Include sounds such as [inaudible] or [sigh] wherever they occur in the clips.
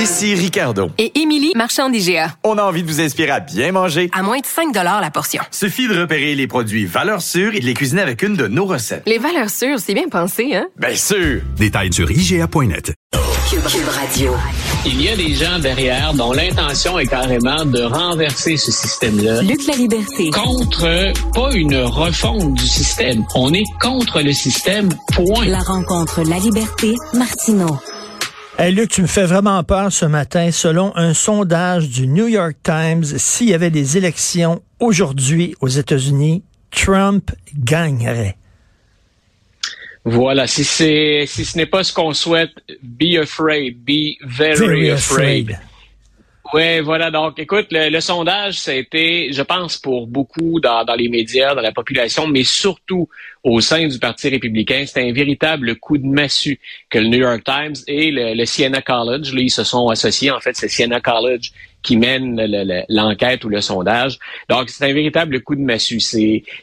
Ici Ricardo. Et Émilie, marchand d'IGA. On a envie de vous inspirer à bien manger. À moins de 5 la portion. Suffit de repérer les produits valeurs sûres et de les cuisiner avec une de nos recettes. Les valeurs sûres, c'est bien pensé, hein? Bien sûr! Détails sur IGA.net. Cube Radio. Il y a des gens derrière dont l'intention est carrément de renverser ce système-là. Luc la liberté. Contre, pas une refonte du système. On est contre le système, point. La rencontre La Liberté, Martineau. Hey Luc, tu me fais vraiment peur ce matin. Selon un sondage du New York Times, s'il y avait des élections aujourd'hui aux États-Unis, Trump gagnerait. Voilà, si si ce n'est pas ce qu'on souhaite, be afraid, be very, afraid. Oui, voilà. Donc, écoute, le, sondage, ça a été, je pense, pour beaucoup dans, les médias, dans la population, mais surtout au sein du Parti républicain, c'était un véritable coup de massue que le New York Times et le, Siena College, là, ils se sont associés. En fait, c'est Siena College qui mène l'enquête ou le sondage. Donc, c'est un véritable coup de massue.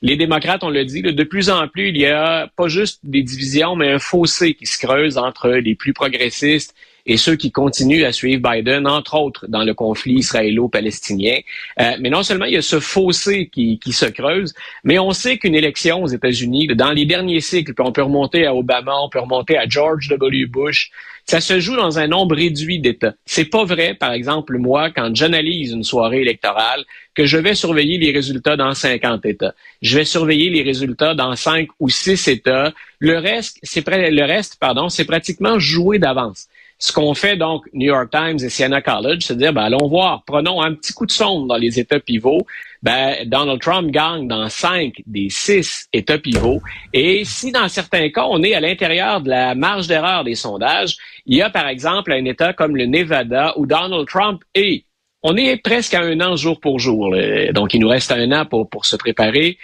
Les démocrates, on le dit, de plus en plus, il y a pas juste des divisions, mais un fossé qui se creuse entre les plus progressistes et ceux qui continuent à suivre Biden, entre autres dans le conflit israélo-palestinien. Euh, mais non seulement il y a ce fossé qui, qui se creuse, mais on sait qu'une élection aux États-Unis, dans les derniers cycles, on peut remonter à Obama, on peut remonter à George W. Bush, ça se joue dans un nombre réduit d'États. C'est pas vrai, par exemple, moi, quand j'analyse une soirée électorale, que je vais surveiller les résultats dans 50 États. Je vais surveiller les résultats dans 5 ou 6 États. Le reste, c'est le c'est pratiquement joué d'avance. Ce qu'on fait donc New York Times et Siena College, c'est dire, ben, allons voir, prenons un petit coup de sonde dans les États pivots. Ben, Donald Trump gagne dans cinq des six États pivots. Et si dans certains cas, on est à l'intérieur de la marge d'erreur des sondages, il y a par exemple un État comme le Nevada où Donald Trump est. On est presque à un an jour pour jour. Donc, il nous reste un an pour, se préparer.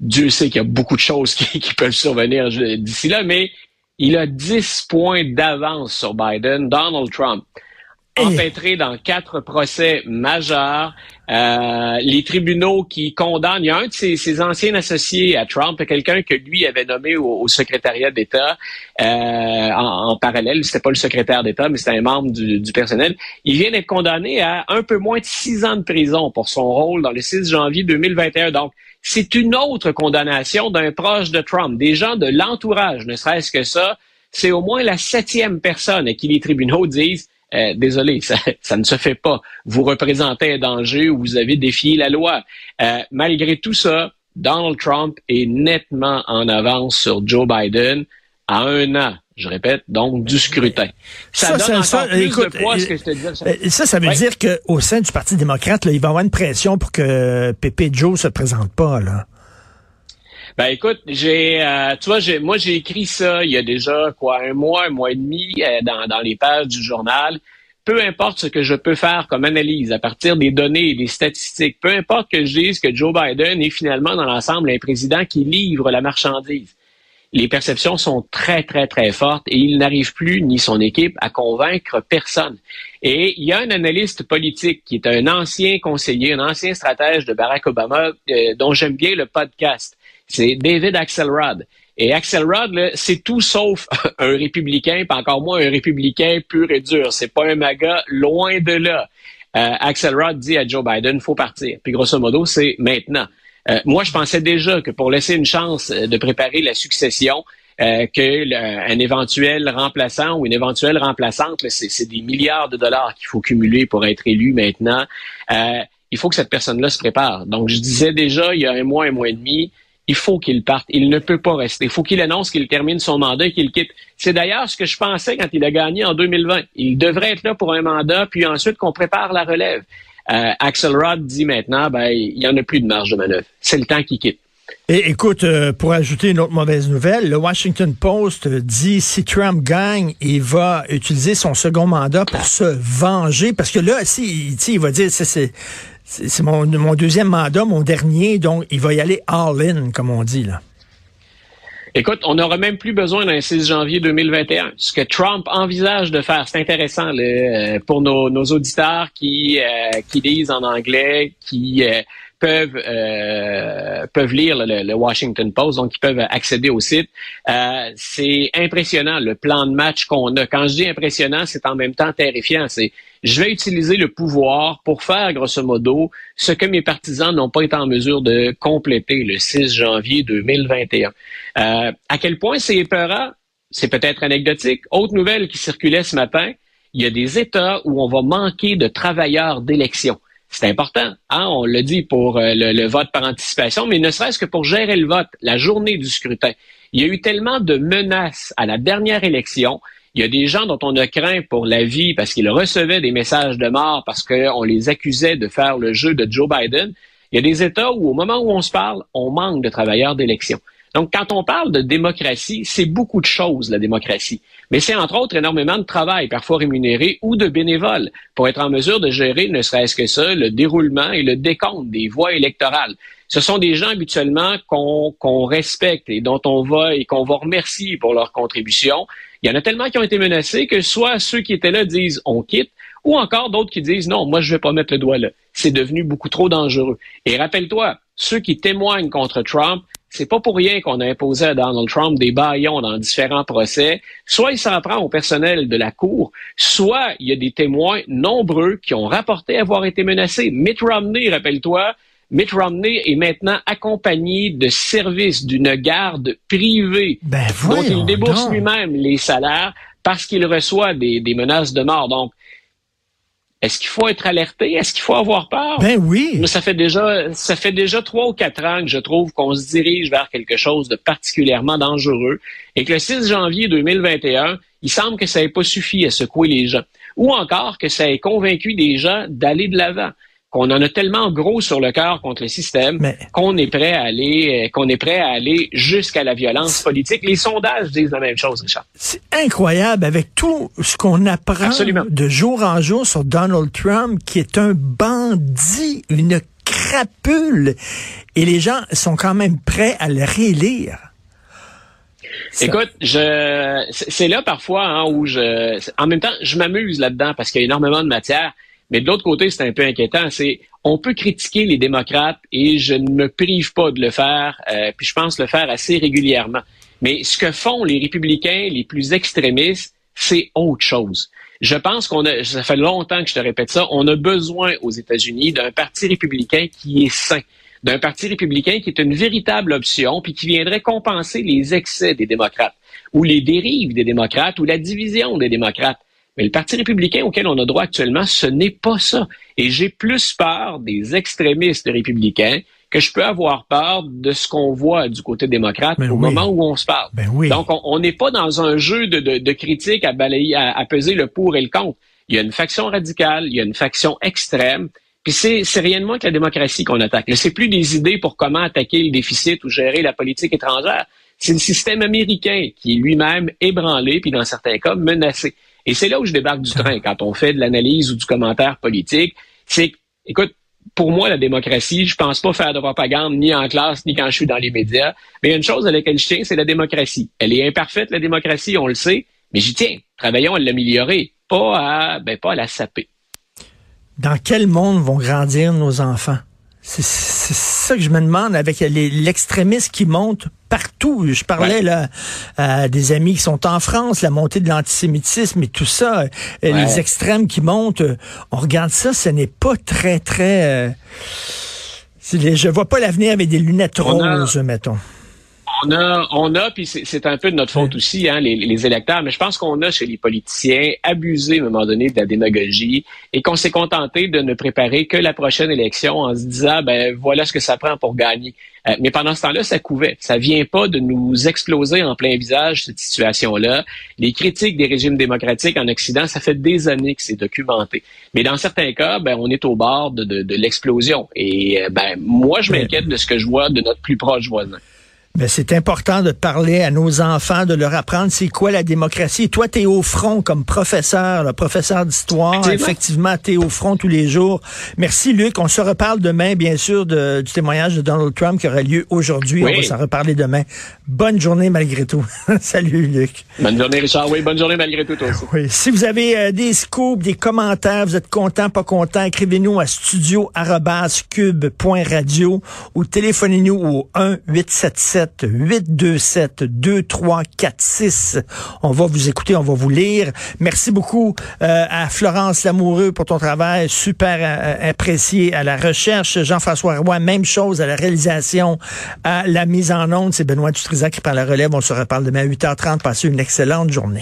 Dieu sait qu'il y a beaucoup de choses [laughs] qui peuvent survenir d'ici là, mais il a 10 points d'avance sur Biden, Donald Trump. Empêtré dans quatre procès majeurs, euh, les tribunaux qui condamnent, il y a un de ses, anciens associés à Trump, quelqu'un que lui avait nommé au, secrétariat d'État euh, en, en, parallèle, c'était pas le secrétaire d'État, mais c'était un membre du, du, personnel. Il vient d'être condamné à un peu moins de six ans de prison pour son rôle dans le 6 janvier 2021. Donc, c'est une autre condamnation d'un proche de Trump, des gens de l'entourage, ne serait-ce que ça. C'est au moins la septième personne à qui les tribunaux disent euh, désolé, ça, [laughs] ça, ne se fait pas. Vous représentez un danger ou vous avez défié la loi. Euh, malgré tout ça, Donald Trump est nettement en avance sur Joe Biden à un an je répète, donc du scrutin. Ça, ça, ça, écoute, Ça, ça veut dire qu'au sein du Parti démocrate, là, il va y avoir une pression pour que Pépé Joe se présente pas, là. Ben écoute, j'ai, euh, tu vois, j'ai, moi j'ai écrit ça il y a déjà quoi un mois, un mois et demi euh, dans, dans les pages du journal. Peu importe ce que je peux faire comme analyse à partir des données des statistiques, peu importe que je dise que Joe Biden est finalement dans l'ensemble un président qui livre la marchandise les perceptions sont très, très, très fortes et il n'arrive plus, ni son équipe, à convaincre personne. Et il y a un analyste politique qui est un ancien conseiller, un ancien stratège de Barack Obama, euh, dont j'aime bien le podcast. C'est David Axelrod. Et Axelrod, c'est tout sauf [laughs] un républicain, pas encore moins un républicain pur et dur. C'est pas un MAGA, loin de là. Euh, Axelrod dit à Joe Biden, faut partir. Puis grosso modo, c'est maintenant. Euh, moi, je pensais déjà que pour laisser une chance euh, de préparer la succession, euh, que un éventuel remplaçant ou une éventuelle remplaçante, c'est des milliards de dollars qu'il faut cumuler pour être élu maintenant. Il faut que cette personne-là se prépare. Donc, je disais déjà il y a un mois, un mois et demi, il faut qu'il parte. Il ne peut pas rester. Il faut qu'il annonce qu'il termine son mandat et qu'il quitte. C'est d'ailleurs ce que je pensais quand il a gagné en 2020. Il devrait être là pour un mandat, puis ensuite qu'on prépare la relève. Euh, Axelrod dit maintenant, ben, il n'y en a plus de marge de manœuvre. C'est le temps qui quitte. Et écoute, euh, pour ajouter une autre mauvaise nouvelle, le Washington Post dit si Trump gagne, il va utiliser son second mandat pour se venger. Parce que là, si, il va dire c'est c'est mon, deuxième mandat, mon dernier, donc il va y aller all-in, comme on dit là. Écoute, on n'aura même plus besoin d'un 6 janvier 2021. Ce que Trump envisage de faire, c'est intéressant euh, pour nos, auditeurs qui, euh, qui lisent en anglais, qui euh, peuvent euh, peuvent lire le, le, Washington Post, donc ils peuvent accéder au site. Euh, c'est impressionnant le plan de match qu'on a. Quand je dis impressionnant, c'est en même temps terrifiant. C'est je vais utiliser le pouvoir pour faire grosso modo ce que mes partisans n'ont pas été en mesure de compléter le 6 janvier 2021. Euh, à quel point c'est épeurant, c'est peut-être anecdotique. Autre nouvelle qui circulait ce matin, il y a des États où on va manquer de travailleurs d'élection. C'est important, hein? on le dit pour euh, le, vote par anticipation, mais ne serait-ce que pour gérer le vote, la journée du scrutin. Il y a eu tellement de menaces à la dernière élection. Il y a des gens dont on a craint pour la vie parce qu'ils recevaient des messages de mort parce qu'on les accusait de faire le jeu de Joe Biden. Il y a des États où, au moment où on se parle, on manque de travailleurs d'élection. Donc, quand on parle de démocratie, c'est beaucoup de choses, la démocratie. Mais c'est entre autres énormément de travail, parfois rémunéré ou de bénévoles, pour être en mesure de gérer, ne serait-ce que ça, le déroulement et le décompte des voix électorales. Ce sont des gens habituellement qu'on respecte et dont on va et qu'on va remercier pour leur contribution. Il y en a tellement qui ont été menacés que soit ceux qui étaient là disent on quitte, ou encore d'autres qui disent non, moi je vais pas mettre le doigt là. C'est devenu beaucoup trop dangereux. Et rappelle-toi, ceux qui témoignent contre Trump, c'est pas pour rien qu'on a imposé à Donald Trump des baillons dans différents procès. Soit il s'en prend au personnel de la Cour, soit il y a des témoins nombreux qui ont rapporté avoir été menacés. Mitt Romney, rappelle-toi, Mitt Romney est maintenant accompagné de services d'une garde privée ben, dont il débourse lui-même les salaires parce qu'il reçoit des, des menaces de mort. Donc, est-ce qu'il faut être alerté? Est-ce qu'il faut avoir peur? Ben oui. Ça fait déjà, ça fait déjà trois ou quatre ans que je trouve qu'on se dirige vers quelque chose de particulièrement dangereux et que le 6 janvier 2021, il semble que ça n'ait pas suffi à secouer les gens. Ou encore que ça ait convaincu des gens d'aller de l'avant qu'on en a tellement gros sur le cœur contre le système qu'on est prêt à aller, euh, qu'on est prêt à aller jusqu'à la violence politique. Les sondages disent la même chose, Richard. C'est incroyable avec tout ce qu'on apprend de jour en jour sur Donald Trump, qui est un bandit, une crapule, et les gens sont quand même prêts à le réélire. Écoute, je c'est là parfois hein, où je en même temps je m'amuse là-dedans parce qu'il y a énormément de matière. Mais de l'autre côté, c'est un peu inquiétant. C'est on peut critiquer les démocrates et je ne me prive pas de le faire. Euh, puis je pense le faire assez régulièrement. Mais ce que font les républicains les plus extrémistes, c'est autre chose. Je pense qu'on a, ça fait longtemps que je te répète ça, on a besoin aux États-Unis d'un parti républicain qui est sain, d'un parti républicain qui est une véritable option, puis qui viendrait compenser les excès des démocrates, ou les dérives des démocrates, ou la division des démocrates. Mais le Parti républicain auquel on a droit actuellement, ce n'est pas ça. Et j'ai plus peur des extrémistes républicains que je peux avoir peur de ce qu'on voit du côté démocrate ben au moment où on se parle. Ben oui. Donc, on n'est pas dans un jeu de, de, de critique à balayer, à, peser le pour et le contre. Il y a une faction radicale, il y a une faction extrême, puis c'est, c'est rien de moins que la démocratie qu'on attaque. C'est plus des idées pour comment attaquer le déficit ou gérer la politique étrangère. C'est le système américain qui est lui-même ébranlé, puis dans certains cas menacé. Et c'est là où je débarque du train quand on fait de l'analyse ou du commentaire politique. C'est, écoute, pour moi, la démocratie, je pense pas faire de propagande ni en classe, ni quand je suis dans les médias. Mais une chose à laquelle je tiens, c'est la démocratie. Elle est imparfaite, la démocratie, on le sait, mais j'y tiens. Travaillons à l'améliorer, pas à, ben, pas à la saper. Dans quel monde vont grandir nos enfants? C'est ça que je me demande avec l'extrémisme qui monte partout. Je parlais là à des amis qui sont en France, la montée de l'antisémitisme et tout ça, euh, les extrêmes qui montent. Euh, on regarde ça, ce n'est pas très très. Euh, je vois pas l'avenir avec des lunettes roses, mettons. On a, on a, puis c'est un peu de notre faute aussi, hein, les, les, électeurs, mais je pense qu'on a chez les politiciens abusé à un moment donné de la démagogie et qu'on s'est contenté de ne préparer que la prochaine élection en se disant, ben voilà ce que ça prend pour gagner. Euh, mais pendant ce temps-là, ça couvait. Ça vient pas de nous exploser en plein visage cette situation-là. Les critiques des régimes démocratiques en Occident, ça fait des années que c'est documenté. Mais dans certains cas, ben on est au bord de, de, de l'explosion. Et euh, ben moi, je m'inquiète de ce que je vois de notre plus proche voisin. Ben, c'est important de parler à nos enfants, de leur apprendre c'est quoi la démocratie. Toi, tu es au front comme professeur, le professeur d'histoire. Effectivement, tu es au front tous les jours. Merci, Luc. On se reparle demain, bien sûr, de, du témoignage de Donald Trump qui aura lieu aujourd'hui. On va s'en reparler demain. Bonne journée malgré tout. [laughs] Salut, Luc. Bonne journée, Richard. Oui, bonne journée malgré tout, toi aussi. Oui. Si vous avez euh, des scoops, des commentaires, vous êtes content, pas content, écrivez-nous à studio.cube.radio ou téléphonez-nous au 1 877 827-2346. On va vous écouter, on va vous lire. Merci beaucoup euh, à Florence Lamoureux pour ton travail, super euh, apprécié à la recherche. Jean-François Roy, même chose à la réalisation, à la mise en onde. C'est Benoît Dutrisac qui prend la relève. On se reparle demain à 8h30. Passez une excellente journée.